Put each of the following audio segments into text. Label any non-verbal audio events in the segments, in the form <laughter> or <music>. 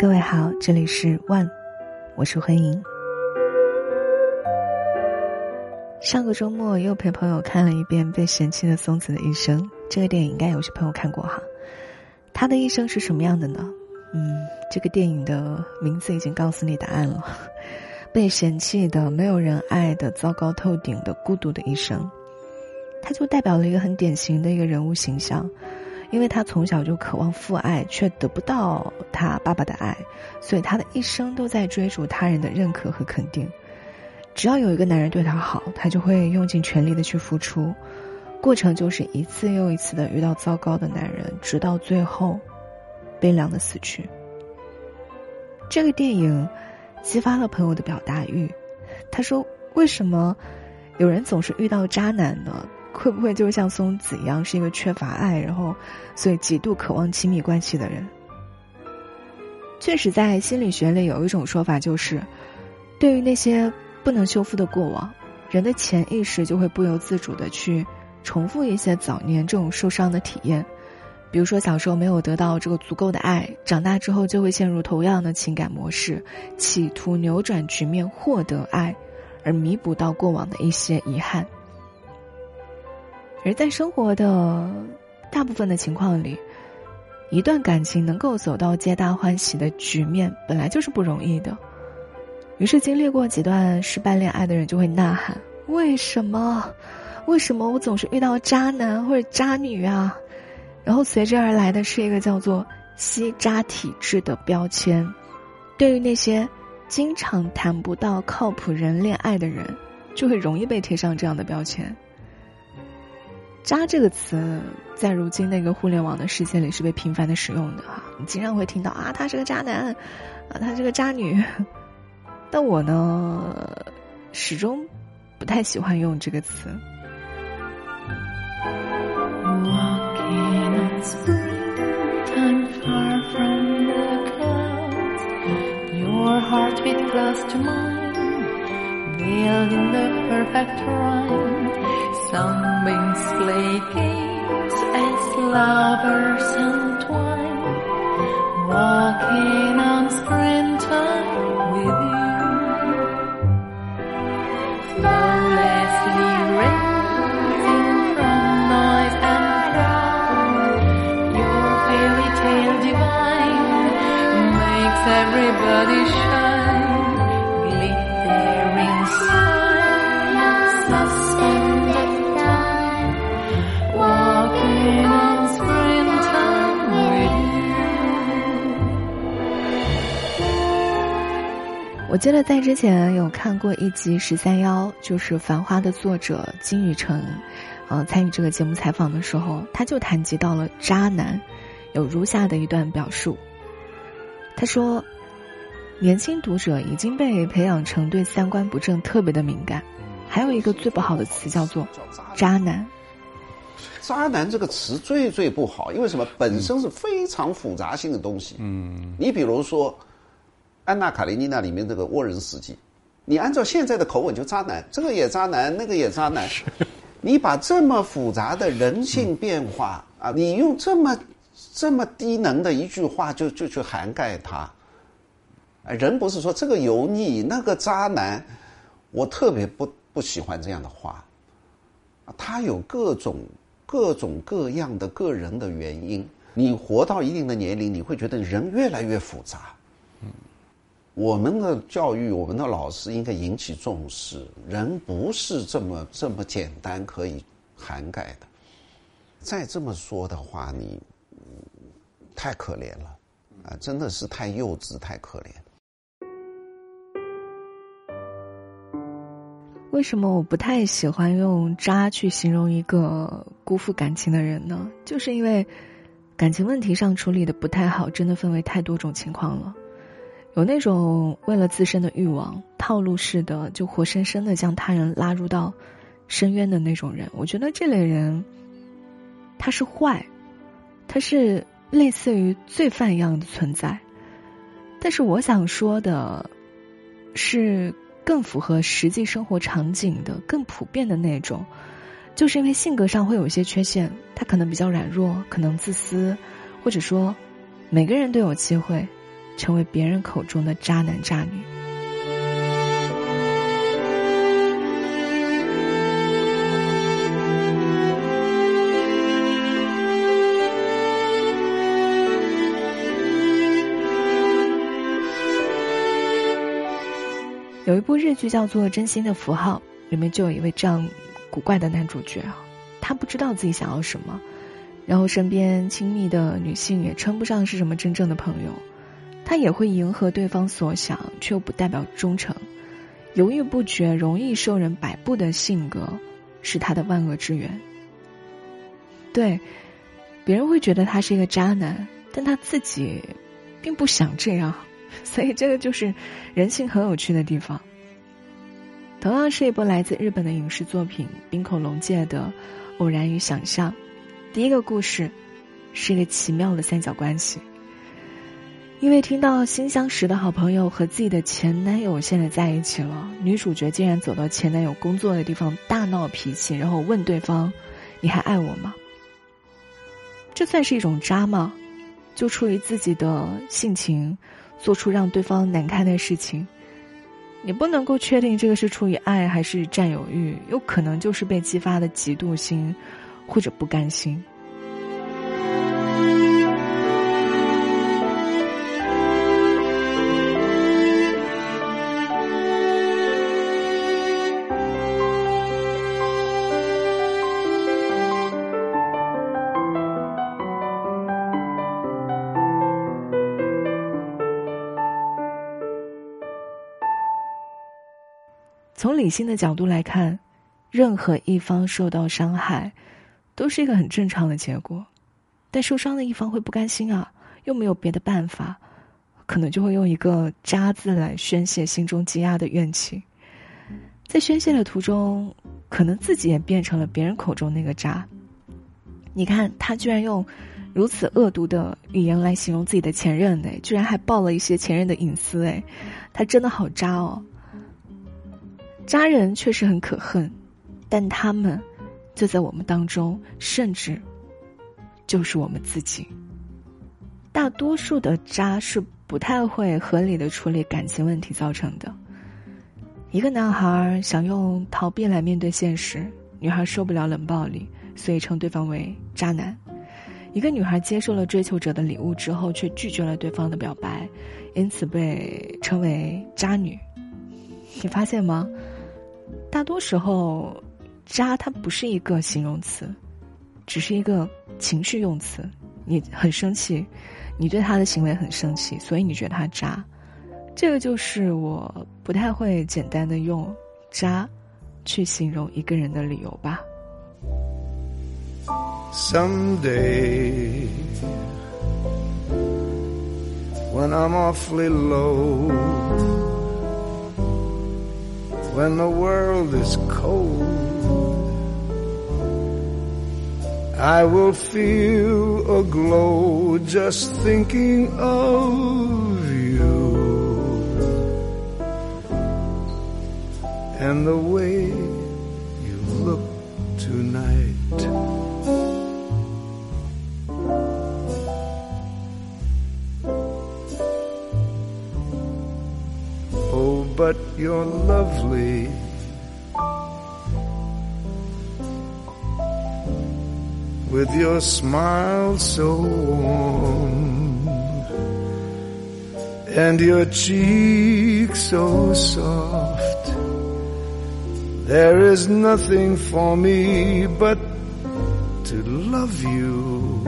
各位好，这里是万，我是欢迎。上个周末又陪朋友看了一遍《被嫌弃的松子的一生》，这个电影应该有些朋友看过哈。他的一生是什么样的呢？嗯，这个电影的名字已经告诉你答案了：<laughs> 被嫌弃的、没有人爱的、糟糕透顶的、孤独的一生。他就代表了一个很典型的一个人物形象。因为他从小就渴望父爱，却得不到他爸爸的爱，所以他的一生都在追逐他人的认可和肯定。只要有一个男人对他好，他就会用尽全力的去付出，过程就是一次又一次的遇到糟糕的男人，直到最后悲凉的死去。这个电影激发了朋友的表达欲，他说：“为什么有人总是遇到渣男呢？”会不会就像松子一样，是一个缺乏爱，然后所以极度渴望亲密关系的人？确实，在心理学里有一种说法，就是对于那些不能修复的过往，人的潜意识就会不由自主的去重复一些早年这种受伤的体验。比如说，小时候没有得到这个足够的爱，长大之后就会陷入同样的情感模式，企图扭转局面，获得爱，而弥补到过往的一些遗憾。而在生活的大部分的情况里，一段感情能够走到皆大欢喜的局面，本来就是不容易的。于是，经历过几段失败恋爱的人就会呐喊：“为什么？为什么我总是遇到渣男或者渣女啊？”然后随之而来的是一个叫做“吸渣体质”的标签。对于那些经常谈不到靠谱人恋爱的人，就会容易被贴上这样的标签。渣这个词，在如今那个互联网的世界里是被频繁的使用的哈，你经常会听到啊，他是个渣男，啊，他是个渣女，但我呢，始终不太喜欢用这个词。Sunbeams play games as lovers entwine, walking on springtime with you. From noise and your fairy tale divine makes everybody shine, 我记得在之前有看过一集《十三幺》，就是《繁花》的作者金宇澄，呃，参与这个节目采访的时候，他就谈及到了渣男，有如下的一段表述。他说：“年轻读者已经被培养成对三观不正特别的敏感，还有一个最不好的词叫做渣男。渣男这个词最最不好，因为什么？本身是非常复杂性的东西。嗯，你比如说。”《安娜卡列尼娜》里面这个沃人司机，你按照现在的口吻就渣男，这个也渣男，那个也渣男。你把这么复杂的人性变化啊，你用这么这么低能的一句话就就去涵盖他。人不是说这个油腻，那个渣男，我特别不不喜欢这样的话。他有各种各种各样的个人的原因。你活到一定的年龄，你会觉得人越来越复杂。我们的教育，我们的老师应该引起重视。人不是这么这么简单可以涵盖的。再这么说的话，你太可怜了啊！真的是太幼稚，太可怜。为什么我不太喜欢用“渣”去形容一个辜负感情的人呢？就是因为感情问题上处理的不太好，真的分为太多种情况了。有那种为了自身的欲望，套路式的就活生生的将他人拉入到深渊的那种人，我觉得这类人他是坏，他是类似于罪犯一样的存在。但是我想说的，是更符合实际生活场景的、更普遍的那种，就是因为性格上会有一些缺陷，他可能比较软弱，可能自私，或者说每个人都有机会。成为别人口中的渣男渣女。有一部日剧叫做《真心的符号》，里面就有一位这样古怪的男主角啊，他不知道自己想要什么，然后身边亲密的女性也称不上是什么真正的朋友，他也会迎合对方所想，却又不代表忠诚，犹豫不决、容易受人摆布的性格，是他的万恶之源。对，别人会觉得他是一个渣男，但他自己并不想这样。<laughs> 所以，这个就是人性很有趣的地方。同样是一部来自日本的影视作品《冰口龙介的偶然与想象》，第一个故事是一个奇妙的三角关系。因为听到新相识的好朋友和自己的前男友现在在一起了，女主角竟然走到前男友工作的地方大闹脾气，然后问对方：“你还爱我吗？”这算是一种渣吗？就出于自己的性情。做出让对方难堪的事情，你不能够确定这个是出于爱还是占有欲，有可能就是被激发的嫉妒心，或者不甘心。理性的角度来看，任何一方受到伤害，都是一个很正常的结果。但受伤的一方会不甘心啊，又没有别的办法，可能就会用一个“渣”字来宣泄心中积压的怨气。在宣泄的途中，可能自己也变成了别人口中那个渣。你看，他居然用如此恶毒的语言来形容自己的前任，哎，居然还爆了一些前任的隐私，哎，他真的好渣哦。渣人确实很可恨，但他们就在我们当中，甚至就是我们自己。大多数的渣是不太会合理的处理感情问题造成的。一个男孩想用逃避来面对现实，女孩受不了冷暴力，所以称对方为渣男。一个女孩接受了追求者的礼物之后，却拒绝了对方的表白，因此被称为渣女。你发现吗？大多时候，渣它不是一个形容词，只是一个情绪用词。你很生气，你对他的行为很生气，所以你觉得他渣。这个就是我不太会简单的用渣去形容一个人的理由吧。Someday when I'm awfully low. When the world is cold. I will feel a glow just thinking of you and the way you look tonight. But you're lovely. With your smile so warm and your cheek so soft, there is nothing for me but to love you.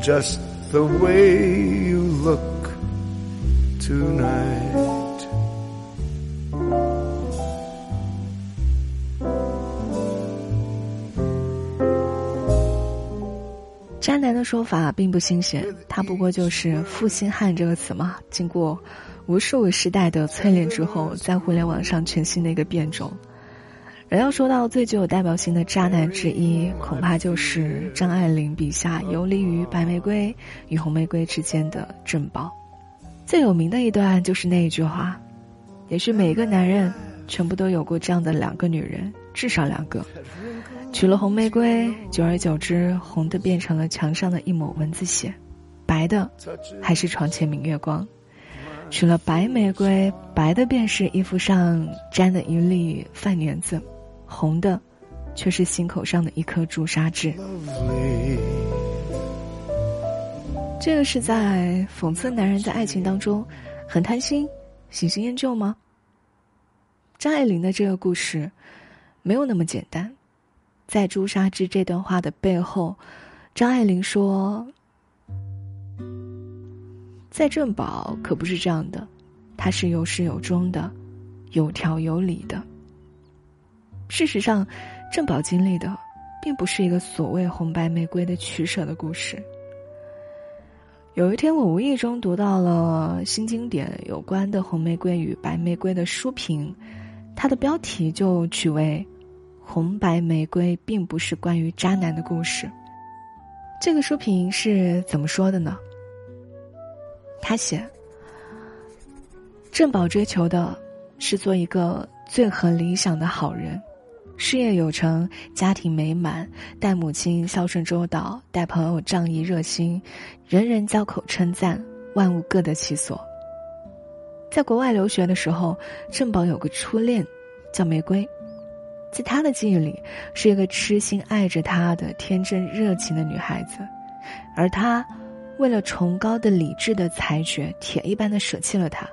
Just the way you look tonight. 渣男的说法并不新鲜，他不过就是“负心汉”这个词嘛。经过无数个时代的淬炼之后，在互联网上全新的一个变种。而要说到最具有代表性的渣男之一，恐怕就是张爱玲笔下游离于白玫瑰与红玫瑰之间的珍宝。最有名的一段就是那一句话：“也许每个男人全部都有过这样的两个女人，至少两个。娶了红玫瑰，久而久之，红的变成了墙上的一抹蚊子血，白的还是床前明月光。娶了白玫瑰，白的便是衣服上沾的一粒饭粘子，红的，却是心口上的一颗朱砂痣。这个是在讽刺男人在爱情当中很贪心、喜新厌旧吗？张爱玲的这个故事没有那么简单，在朱砂痣这段话的背后，张爱玲说。在镇宝可不是这样的，他是有始有终的，有条有理的。事实上，郑宝经历的，并不是一个所谓红白玫瑰的取舍的故事。有一天，我无意中读到了新经典有关的红玫瑰与白玫瑰的书评，它的标题就取为“红白玫瑰并不是关于渣男的故事”。这个书评是怎么说的呢？他写：“郑宝追求的是做一个最合理想的好人，事业有成，家庭美满，待母亲孝顺周到，待朋友仗义热心，人人交口称赞，万物各得其所。在国外留学的时候，郑宝有个初恋，叫玫瑰，在他的记忆里，是一个痴心爱着他的天真热情的女孩子，而他。”为了崇高的理智的裁决，铁一般的舍弃了她。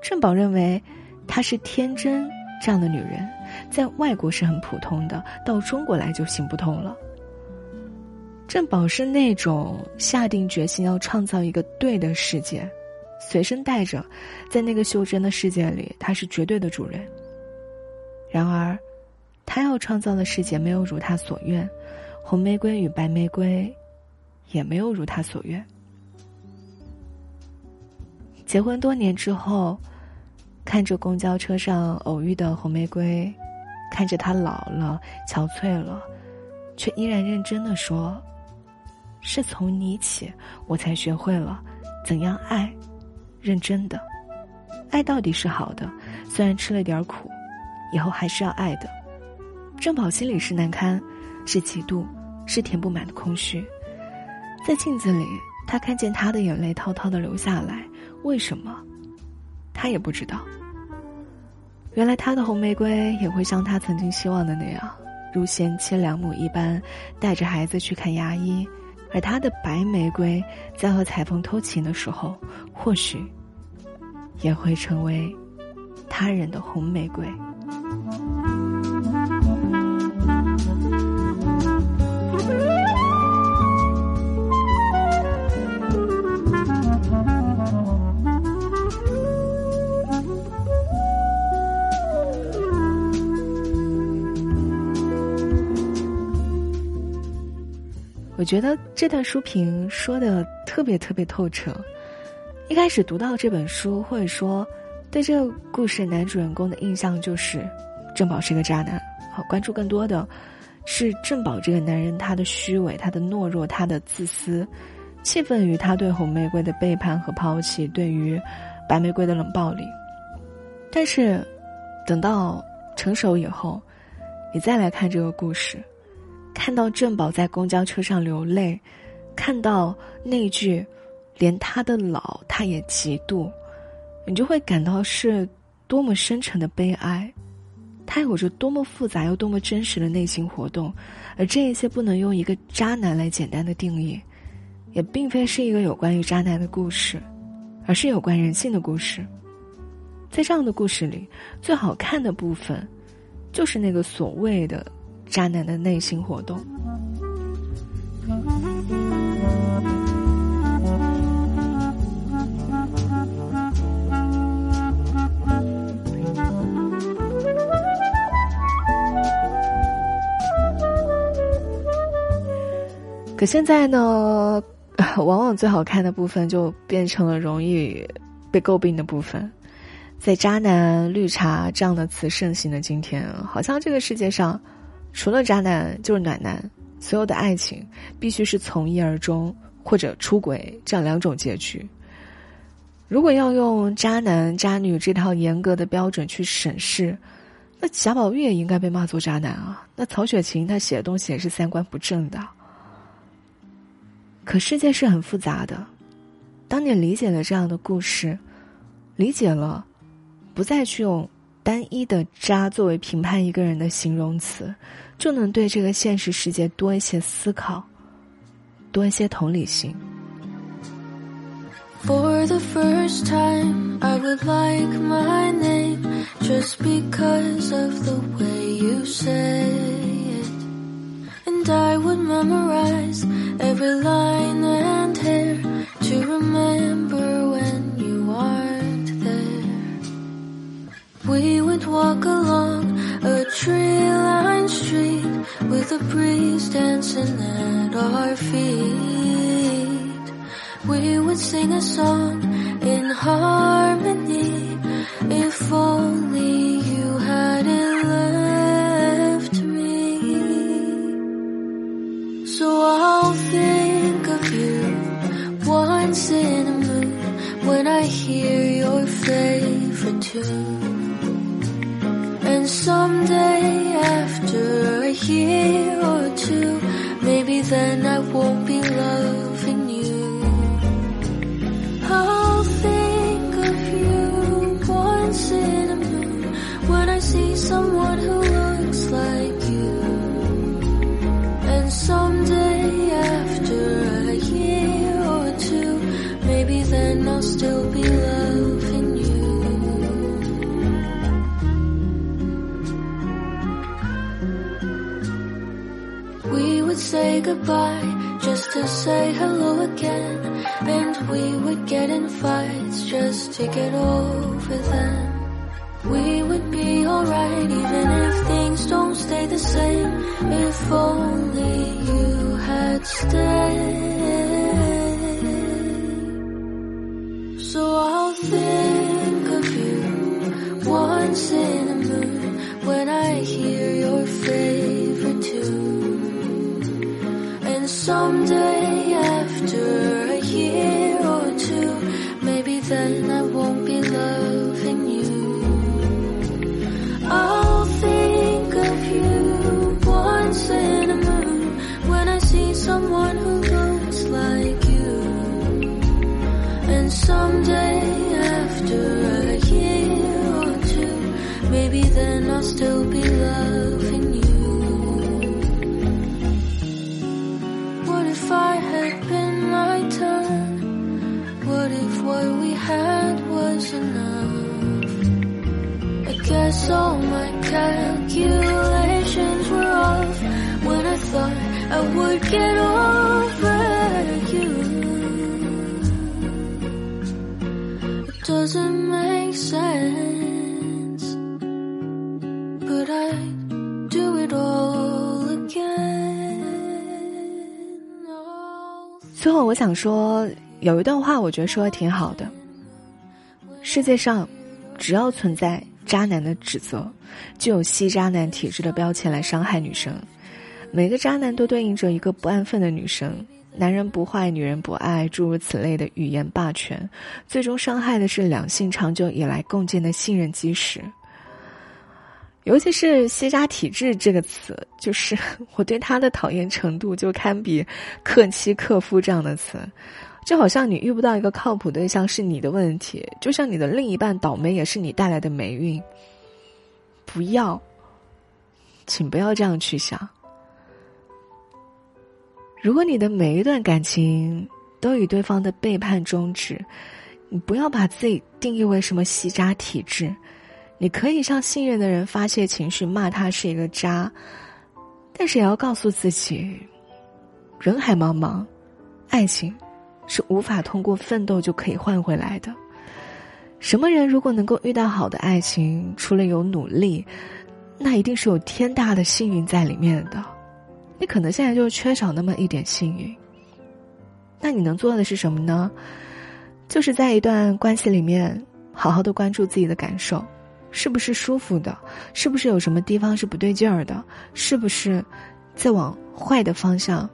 郑宝认为，她是天真这样的女人，在外国是很普通的，到中国来就行不通了。郑宝是那种下定决心要创造一个对的世界，随身带着，在那个袖珍的世界里，他是绝对的主人。然而，他要创造的世界没有如他所愿，红玫瑰与白玫瑰。也没有如他所愿。结婚多年之后，看着公交车上偶遇的红玫瑰，看着她老了、憔悴了，却依然认真的说：“是从你起，我才学会了怎样爱，认真的爱到底是好的，虽然吃了点苦，以后还是要爱的。”郑宝心里是难堪，是嫉妒，是填不满的空虚。在镜子里，他看见他的眼泪滔滔的流下来，为什么？他也不知道。原来他的红玫瑰也会像他曾经希望的那样，如贤妻良母一般，带着孩子去看牙医；而他的白玫瑰，在和裁缝偷情的时候，或许也会成为他人的红玫瑰。我觉得这段书评说的特别特别透彻。一开始读到这本书，或者说对这个故事男主人公的印象就是郑宝是个渣男。好，关注更多的是郑宝这个男人他的虚伪、他的懦弱、他的自私，气愤于他对红玫瑰的背叛和抛弃，对于白玫瑰的冷暴力。但是等到成熟以后，你再来看这个故事。看到郑宝在公交车上流泪，看到那句“连他的老他也嫉妒”，你就会感到是多么深沉的悲哀。他有着多么复杂又多么真实的内心活动，而这一切不能用一个渣男来简单的定义，也并非是一个有关于渣男的故事，而是有关人性的故事。在这样的故事里，最好看的部分，就是那个所谓的。渣男的内心活动。可现在呢，<laughs> 往往最好看的部分就变成了容易被诟病的部分。在渣男、绿茶这样的词盛行的今天，好像这个世界上。除了渣男就是暖男，所有的爱情必须是从一而终或者出轨这样两种结局。如果要用渣男渣女这套严格的标准去审视，那贾宝玉也应该被骂作渣男啊。那曹雪芹他写的东西也是三观不正的。可世界是很复杂的，当你理解了这样的故事，理解了，不再去用单一的“渣”作为评判一个人的形容词，就能对这个现实世界多一些思考，多一些同理心。For the first time, I would like my name just because of the way you say it. And I would memorize every line breeze dancing at our feet. We would sing a song in harmony if only you hadn't left me. So I'll think of you once in a moon when I hear your favorite tune. Someone who looks like you. And someday after a year or two, maybe then I'll still be loving you. We would say goodbye just to say hello again. And we would get in fights just to get over them. We be alright even if things don't stay the same. If only you had stayed. So I'll think of you once in a moon when I hear your favorite tune. And someday after guess all my calculations were off when I thought I would get over you. It doesn't make sense, but I do it all again. Oh. 最后，我想说，有一段话，我觉得说的挺好的。世界上，只要存在渣男的指责，就有吸渣男体质的标签来伤害女生。每个渣男都对应着一个不安分的女生，男人不坏，女人不爱，诸如此类的语言霸权，最终伤害的是两性长久以来共建的信任基石。尤其是“吸渣体质”这个词，就是 <laughs> 我对他的讨厌程度就堪比“克妻克夫”这样的词。就好像你遇不到一个靠谱对象是你的问题，就像你的另一半倒霉也是你带来的霉运。不要，请不要这样去想。如果你的每一段感情都与对方的背叛终止，你不要把自己定义为什么吸渣体质。你可以向信任的人发泄情绪，骂他是一个渣，但是也要告诉自己，人海茫茫，爱情是无法通过奋斗就可以换回来的。什么人如果能够遇到好的爱情，除了有努力，那一定是有天大的幸运在里面的。你可能现在就缺少那么一点幸运。那你能做的是什么呢？就是在一段关系里面，好好的关注自己的感受。是不是舒服的？是不是有什么地方是不对劲儿的？是不是在往坏的方向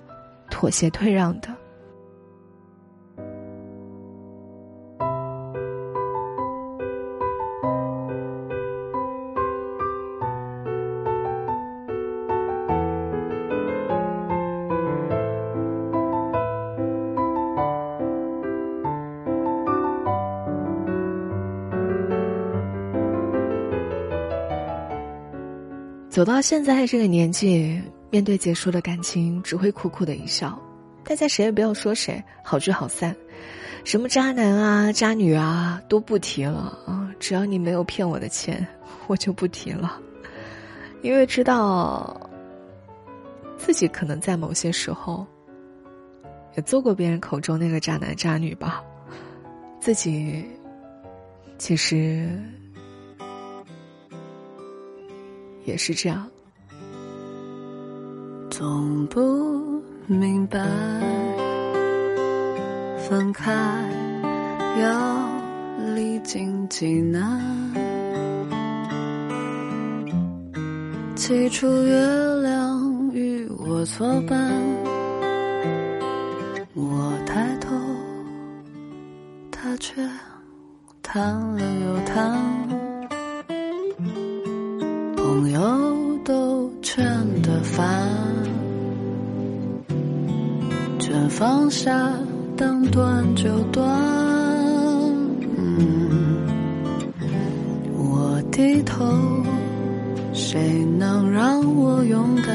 妥协退让的？走到现在这个年纪，面对结束的感情，只会苦苦的一笑。大家谁也不要说谁，好聚好散。什么渣男啊、渣女啊都不提了啊！只要你没有骗我的钱，我就不提了。因为知道自己可能在某些时候也做过别人口中那个渣男渣女吧。自己其实也是这样，总不明白。分开要历经几难，起初月亮与我作伴，我抬头，他却谈了又谈，朋友都劝得烦，全放下。当断就断，我低头，谁能让我勇敢？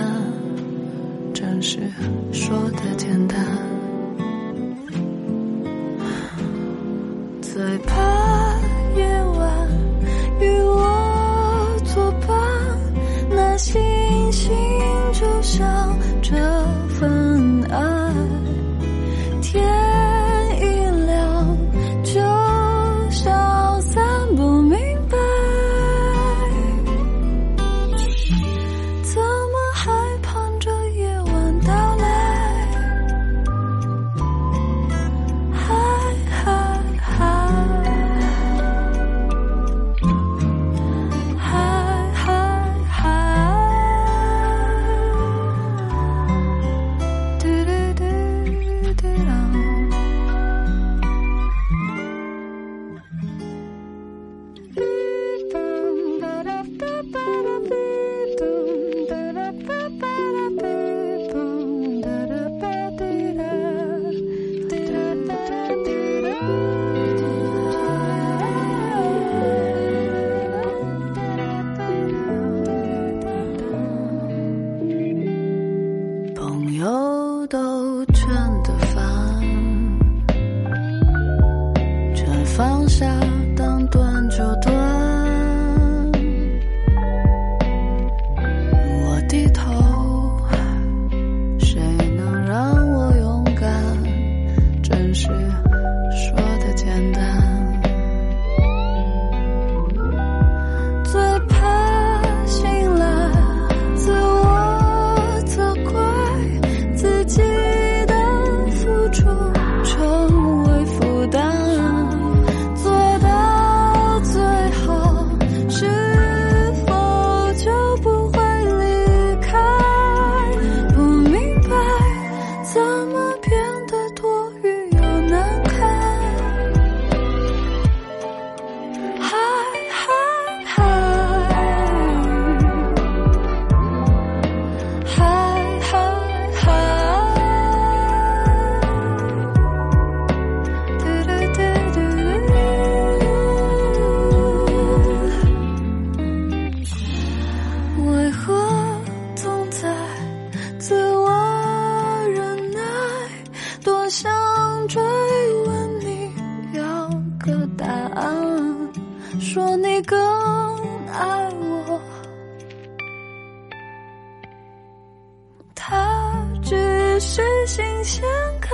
是新鲜感，